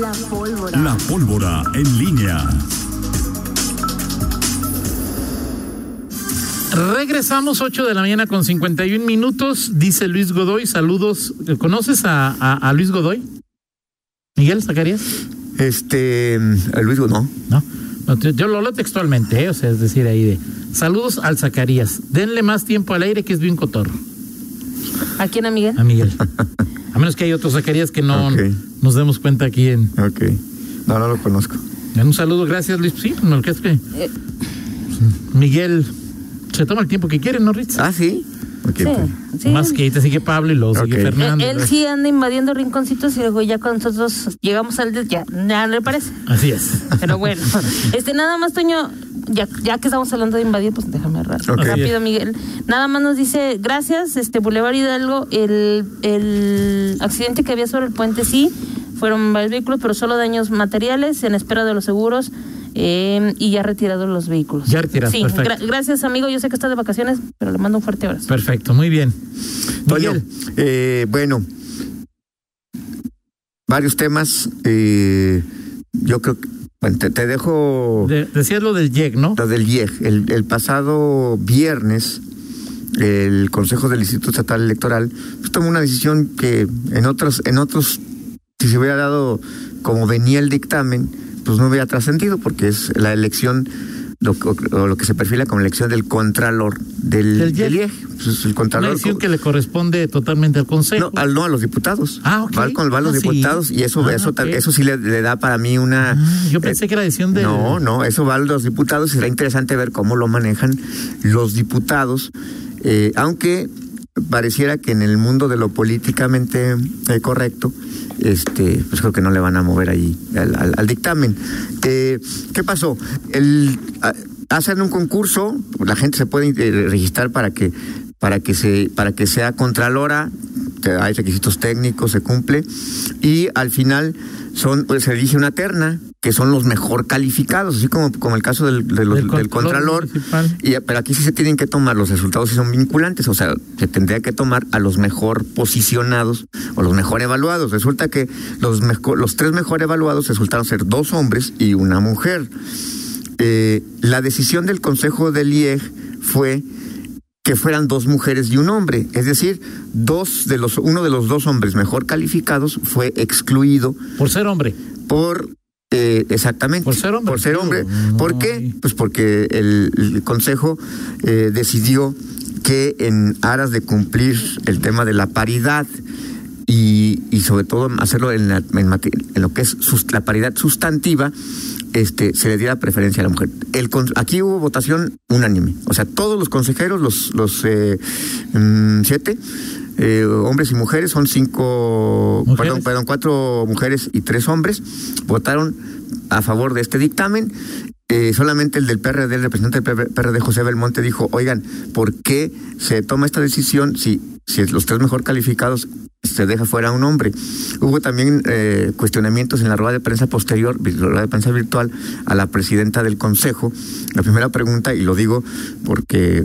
La pólvora. La pólvora en línea. Regresamos 8 de la mañana con 51 minutos, dice Luis Godoy. Saludos. ¿Conoces a, a, a Luis Godoy? Miguel Zacarías. Este, a Luis Godoy, no. No. yo lo leo textualmente, ¿eh? o sea, es decir, ahí de saludos al Zacarías. Denle más tiempo al aire que es bien cotorro. ¿A quién, a Miguel? A Miguel. A menos que hay otros Zacarías que no nos demos cuenta aquí en, Ok. No, no lo conozco. un saludo. Gracias, Luis. Sí, no, que es que Eh. Miguel se toma el tiempo que quiere, ¿no, Ritz? Ah, sí. Sí, pues. sí. Más que ahí te sigue Pablo y luego sigue Ok. Fernando. Él, él sí anda invadiendo rinconcitos y luego ya cuando nosotros llegamos al ya, ya le parece. Así es. Pero bueno, este nada más Toño, ya, ya que estamos hablando de invadir, pues déjame ra- Ok. rápido, Miguel. Nada más nos dice, gracias, este Boulevard Hidalgo, el, el accidente que había sobre el puente sí, fueron varios vehículos, pero solo daños materiales en espera de los seguros. Eh, y ya retirados los vehículos. Ya retirados, Sí, perfecto. gra- gracias amigo, yo sé que estás de vacaciones, pero le mando un fuerte abrazo. Perfecto, muy bien. Miguel, eh, bueno, varios temas. eh, yo creo que, bueno, te, te dejo de- decías lo del YEG, ¿no? lo del IEG. El, el pasado viernes, el Consejo del Instituto Estatal Electoral pues, tomó una decisión que en otros, en otros, si se hubiera dado como venía el dictamen, pues no hubiera trascendido, porque es la elección, lo, o lo que se perfila como elección del Contralor del, Del del IEG. IEG. Pues, el Una Contralor. decisión que le corresponde totalmente al Consejo. No, al, no, a los diputados. Ah, ok. Va con va a los Ah, sí. diputados y eso, Ah, eso, eso sí le, le da para mí una... Ah, yo eh, pensé que era decisión de. No, no, eso va a los diputados y será interesante ver cómo lo manejan los diputados, eh, aunque pareciera que en el mundo de lo políticamente eh, correcto, este, pues creo que no le van a mover ahí al, dictamen. Eh, ¿Qué pasó? El, a- hacen un concurso, la gente se puede eh, registrar para que para que se para que sea contralora que hay requisitos técnicos, se cumple, y al final son, pues, se elige una terna, que son los mejor calificados, así como, como el caso del, de los- Del del, Contralor. Y, pero aquí sí se tienen que tomar, los resultados sí son vinculantes, o sea, se tendría que tomar a los mejor posicionados o los mejor evaluados. Resulta que los, mejo- los tres mejor evaluados resultaron ser dos hombres y una mujer. Eh, la decisión del Consejo del IEG fue que fueran dos mujeres y un hombre, es decir, dos de los uno de los dos hombres mejor calificados fue excluido Por ser hombre. por eh, exactamente Por ser hombre. por ser hombre. ¿Por qué? Pues porque el, el consejo eh, decidió que en aras de cumplir el tema de la paridad y, y sobre todo hacerlo en, la- en en lo que es la paridad sustantiva, este, se le diera preferencia a la mujer. El, aquí hubo votación unánime, o sea, todos los consejeros, los, los eh, mm, siete, eh, hombres y mujeres, son cinco, Mujeres. perdón, perdón, cuatro mujeres y tres hombres, votaron a favor de este dictamen. Eh, solamente el del PRD, el representante del PRD, José Belmonte, dijo, oigan, ¿por qué se toma esta decisión si, si los tres mejor calificados se deja fuera a un hombre? Hubo también eh, cuestionamientos en la rueda de prensa posterior, la rueda de prensa virtual, a la presidenta del Consejo. La primera pregunta, y lo digo porque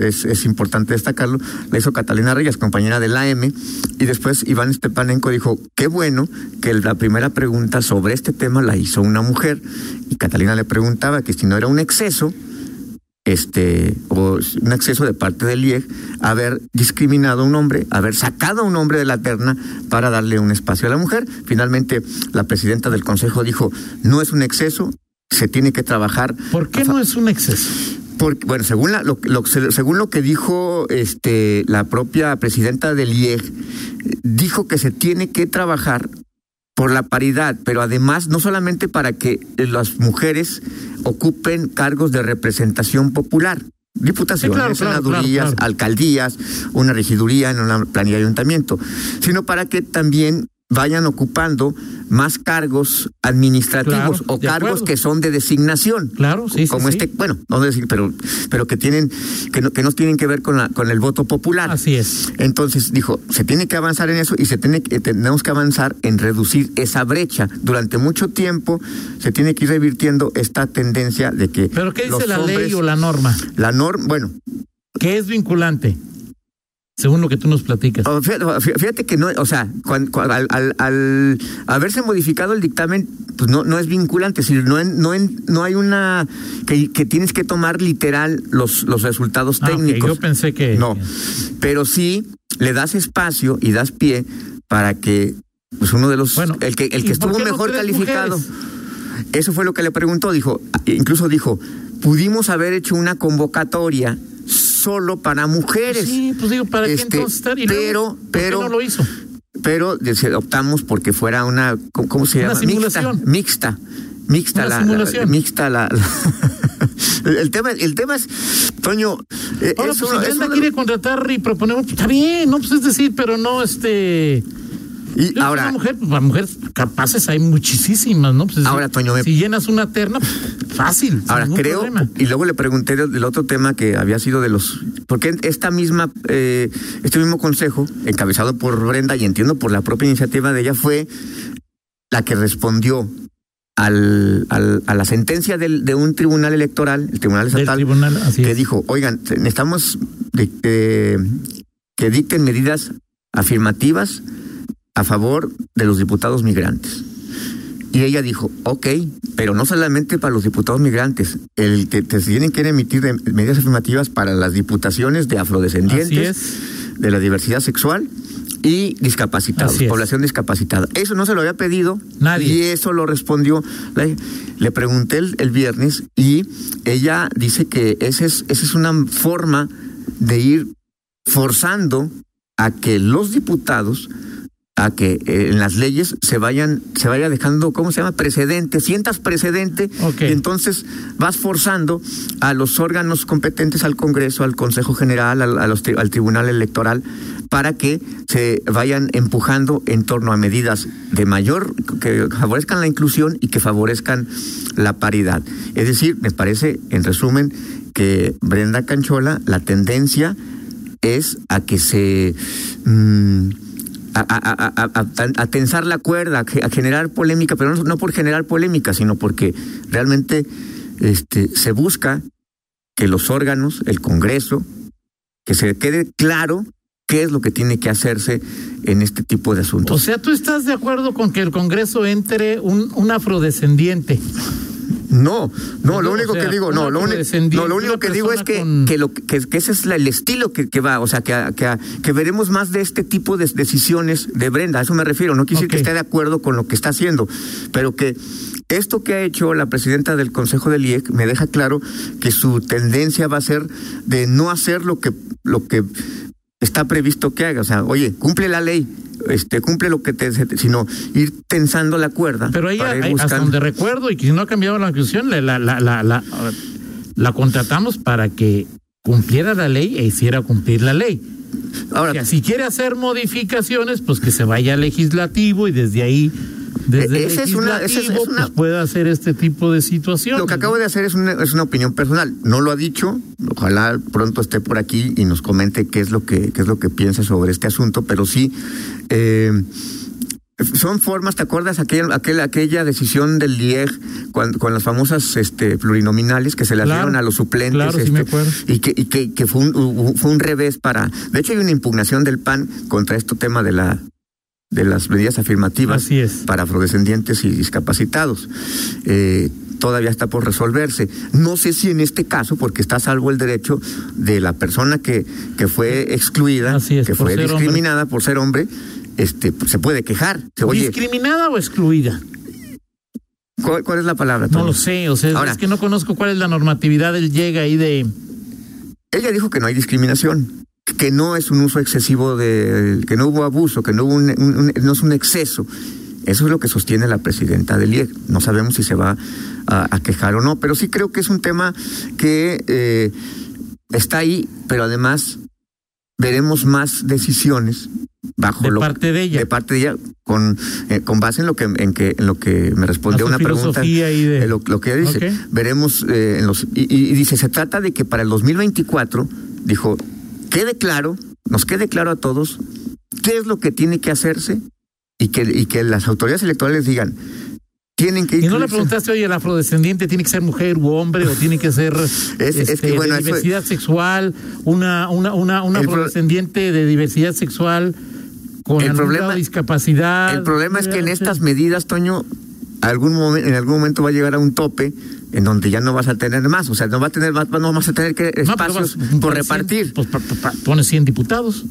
es, importante destacarlo, la hizo Catalina Reyes, compañera del AM, y después Iván Stepanenko dijo, qué bueno que la primera pregunta sobre este tema la hizo una mujer, y Catalina le preguntaba que si no era un exceso, este, o un exceso de parte del IEG, haber discriminado a un hombre, haber sacado a un hombre de la terna para darle un espacio a la mujer. Finalmente, la presidenta del Consejo dijo, no es un exceso, se tiene que trabajar ¿Por qué no es un exceso? porque, bueno, según, la- lo, lo- según lo que dijo este, la propia presidenta del IEG, dijo que se tiene que trabajar por la paridad, pero además no solamente para que las mujeres ocupen cargos de representación popular, diputaciones, Sí, claro, claro, senadurías, claro, claro. alcaldías, una regiduría en una planilla de ayuntamiento, sino para que también vayan ocupando más cargos administrativos Claro, o cargos acuerdo. que son de designación. Claro, sí, sí, Como sí. este, bueno, no decir, pero, pero que tienen, que no, que no tienen que ver con la, con el voto popular. Así es. Entonces dijo, se tiene que avanzar en eso y se tiene que, tenemos que avanzar en reducir esa brecha. Durante mucho tiempo se tiene que ir revirtiendo esta tendencia de que ¿Pero qué dice los la ley o la norma? la norma, bueno, Que es vinculante. Según lo que tú nos platicas. Oh, Fíjate, fíjate que no, o sea, al, al- al haberse modificado el dictamen, pues no, no es vinculante, decir, no, en- no, en- no hay una que, que tienes que tomar literal los, los resultados Ah, técnicos. Yo pensé que. No, pero sí le das espacio y das pie para que pues uno de los Bueno, el que el ¿y que estuvo no mejor calificado. mujeres? Eso fue lo que le preguntó, dijo, incluso dijo, pudimos haber hecho una convocatoria solo para mujeres. Sí, pues digo, ¿para qué Este, entonces estar? Y luego, pero- ¿por qué pero- no lo hizo? pero optamos porque fuera una ¿cómo, se Una llama? simulación. Mixta, mixta, mixta Una la, la- simulación. mixta la, el, el tema el tema es Toño eh, Ahora, es pues si Brenda quiere contratar y proponer, pues, está bien, no, pues es decir, pero no, este. Y Yo ahora, Una mujer, para mujeres capaces hay muchísimas, ¿no? Pues, es Ahora, decir, Toño, Si llenas una terna, fácil. ahora creo, problema. y luego le pregunté del, otro tema que había sido de los. Porque esta misma, eh, este mismo consejo, encabezado por Brenda y entiendo por la propia iniciativa de ella, fue la que respondió al, al- a la sentencia del- de un tribunal electoral, el Tribunal Estatal, tribunal, así que es. dijo, oigan, necesitamos de- eh, que dicten medidas afirmativas a favor de los diputados migrantes. Y ella dijo, ok, pero no solamente para los diputados migrantes, el que te tienen que emitir medidas afirmativas para las diputaciones de afrodescendientes, es. de la diversidad sexual y discapacitados, población discapacitada. Eso no se lo había pedido Nadie. y eso lo respondió. Le, le pregunté el, el viernes y ella dice que esa es, esa es una forma de ir forzando a que los diputados a que eh, en las leyes se vayan se vaya dejando cómo se llama precedente sientas precedente y entonces vas forzando a los órganos competentes al Congreso al Consejo General al, a los tri- al Tribunal Electoral para que se vayan empujando en torno a medidas de mayor que favorezcan la inclusión y que favorezcan la paridad. Es decir me parece en resumen que Brenda Canchola la tendencia es a que se mm, a, tensar la cuerda, a ge- a generar polémica, pero no, por generar polémica, sino porque realmente este, se busca que los órganos, el Congreso, que se quede claro qué es lo que tiene que hacerse en este tipo de O asuntos. sea, ¿tú estás de acuerdo con que el Congreso entre un afrodescendiente? No, no, lo o único sea, que digo, no, lo, no, único que digo es que, con- que, lo, que, que ese es la- el estilo que, que va, o sea, que, que, veremos más de este tipo de decisiones de Brenda, a eso me refiero, no quisiera Ok. que esté de acuerdo con lo que está haciendo, pero que esto que ha hecho la presidenta del Consejo del IEC me deja claro que su tendencia va a ser de no hacer lo que, lo que está previsto que haga, o sea, oye, cumple la ley, este, cumple lo que te, sino ir tensando la cuerda. Pero ir eh, hasta donde recuerdo, y que si no ha cambiado la constitución, la, la, la, la, la, la contratamos para que cumpliera la ley e hiciera cumplir la ley. Ahora, O sea, si quiere hacer modificaciones, pues que se vaya legislativo y desde ahí, desde esa es una- es- legislativo, es una- pues pueda hacer este tipo de situaciones. Lo que acabo de hacer es una, es una opinión personal. No lo ha dicho. Ojalá pronto esté por aquí y nos comente qué es lo que, qué es lo que piensa sobre este asunto. Pero sí, eh, son formas, ¿te acuerdas aquella, aquel, aquella decisión del LIEG con, con las famosas este, plurinominales que se le Claro, dieron a los suplentes? claro, sí este, me acuerdo. Y que, y que, que fue, un, fue un revés para... De hecho, hay una impugnación del PAN contra este tema de la de las medidas afirmativas Así es. para afrodescendientes y discapacitados. Eh, todavía está por resolverse. No sé si en este caso, porque está a salvo el derecho de la persona que, que fue excluida, Así es, que fue hombre. discriminada por ser hombre, este, pues, se puede quejar. Oye, ¿Discriminada o excluida? ¿cuál, cuál es la palabra? No lo sé, o sea, Ahora- es que no conozco cuál es la normatividad del llega ahí de... Ella dijo que no hay discriminación, que no es un uso excesivo de, que no hubo abuso, que no hubo un, un- un- no es un exceso. Eso es lo que sostiene la presidenta del IEC. No sabemos si se va a, a quejar o no, pero sí creo que es un tema que eh, está ahí, pero además veremos más decisiones bajo De lo parte de ella. de parte de ella con eh, con base en lo que en que en lo que me respondió A una pregunta ahí de- eh, lo, lo que ella dice veremos eh, en los y, y- y dice se trata de que para el 2024 dijo quede claro nos quede claro a todos qué es lo que tiene que hacerse y que y que las autoridades electorales digan tienen que Y no le preguntaste, oye, el afrodescendiente tiene que ser mujer u hombre o tiene que ser es que, este, bueno, de eso- diversidad sexual, una, una, una, una pro- afrodescendiente de diversidad sexual con El problema- discapacidad. El problema es que en estas medidas, Toño, algún momen- en algún momento va a llegar a un tope en donde ya no vas a tener más, o sea, no va a tener más, no vas a tener que No, espacios vas- por repartir. 100, pues pa- pones 100 diputados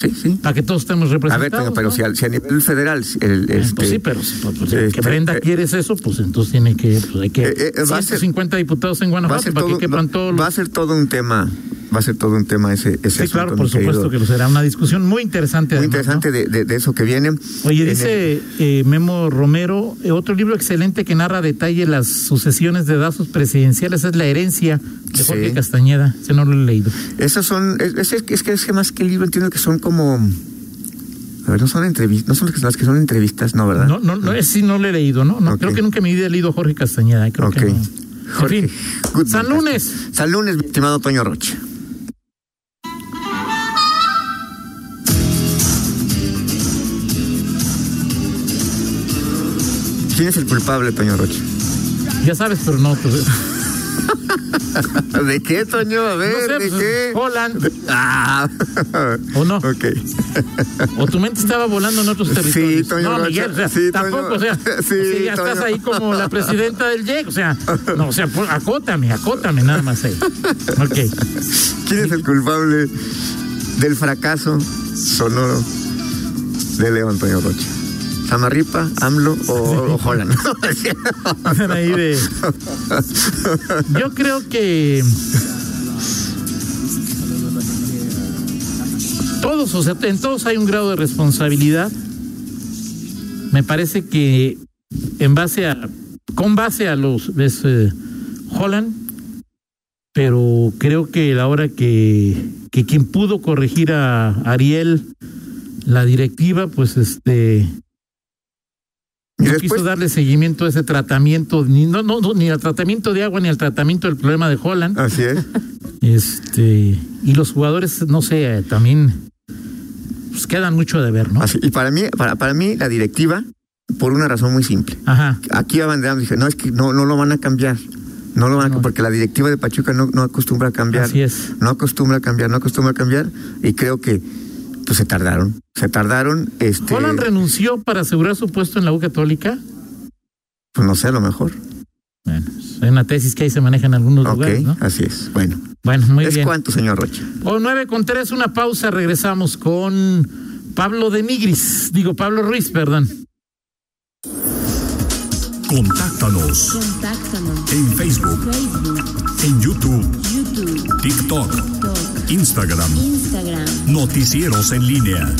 Sí, sí. para que todos estemos A representados. ver, Toño, pero ¿no? si, a, si a nivel federal, el, este, Pues sí, pero si pues, pues, este, que Brenda eh, quiere eso, pues entonces tiene que, pues hay que Eh, eh, va a ser- 150 diputados en a Guanajuato para todo, que quepan todos va a ser todo un tema, va a ser todo un tema ese, ese Sí, claro, por supuesto que lo será. Una discusión muy interesante. Muy además, interesante ¿no? de, de- de eso que viene. Oye, En dice eh, Memo Romero, eh, otro libro excelente que narra a detalle las sucesiones de datos presidenciales es La herencia de Jorge Sí. Castañeda. Ese no lo he leído. Esos son, es, es, es que es que más que el libro entiendo que son como, a ver, no son entrevistas, no son las que- son entrevistas, no, ¿verdad? No, no, no, ese sí no lo he leído, ¿no? no. Creo que nunca vida he leído Jorge Castañeda. eh, Creo que no. Jorge, En fin, Goodman San Lunes. San Lunes, mi estimado Toño Rocha. ¿Quién es el culpable, Toño Rocha? Ya sabes, pero no. Pues, ¿De qué, Toño? A ver, no sé, ¿de pues, qué? Holland. Ah. ¿O no? Ok. O tu mente estaba volando en otros Sí, territorios. Toño no, Rocha, Miguel, o sea, sí, Toño. tampoco, o sea, Sí, sea, ya Toño. estás ahí como la presidenta del JEC, o sea, no, o sea, pon- acótame, acótame nada más ahí. Ok. ¿Quién es el culpable del fracaso sonoro de León, Toño Rocha? ¿Samarripa, AMLO o, o Holland? Yo creo que. Todos, o sea, en todos hay un grado de responsabilidad. Me parece que en base a. Con base a los. Es, eh, Holland. Pero creo que la hora que, que quien pudo corregir a Ariel, la directiva, pues este y no después, quiso darle seguimiento a ese tratamiento, ni, no, no, ni al tratamiento de agua, ni al tratamiento del problema de Holland. así es. Este, y los jugadores, no sé, eh, también pues quedan mucho de ver, ¿no? Así- y para mí, para, para mí, la directiva, por una razón muy simple. Ajá. Aquí abanderamos, dije, no, es que no, no lo van a cambiar. No lo van a porque la directiva de Pachuca no, no acostumbra a cambiar. Así es. No acostumbra a cambiar, no acostumbra a cambiar. Y creo que pues se tardaron. Se tardaron, este. Holland renunció para asegurar su puesto en la U Católica. Pues no sé, a lo mejor. Bueno, hay una tesis que ahí se maneja en algunos Ok, lugares, ¿no? así es. Bueno. Bueno, muy ¿Es bien. cuánto, señor Rocha? O nueve con tres, una pausa, regresamos con Pablo de Nigris, digo Pablo Ruiz, perdón. Contáctanos Contáctanos. en Facebook, Facebook, en YouTube, YouTube, TikTok, TikTok, Instagram. Instagram. Noticieros en línea.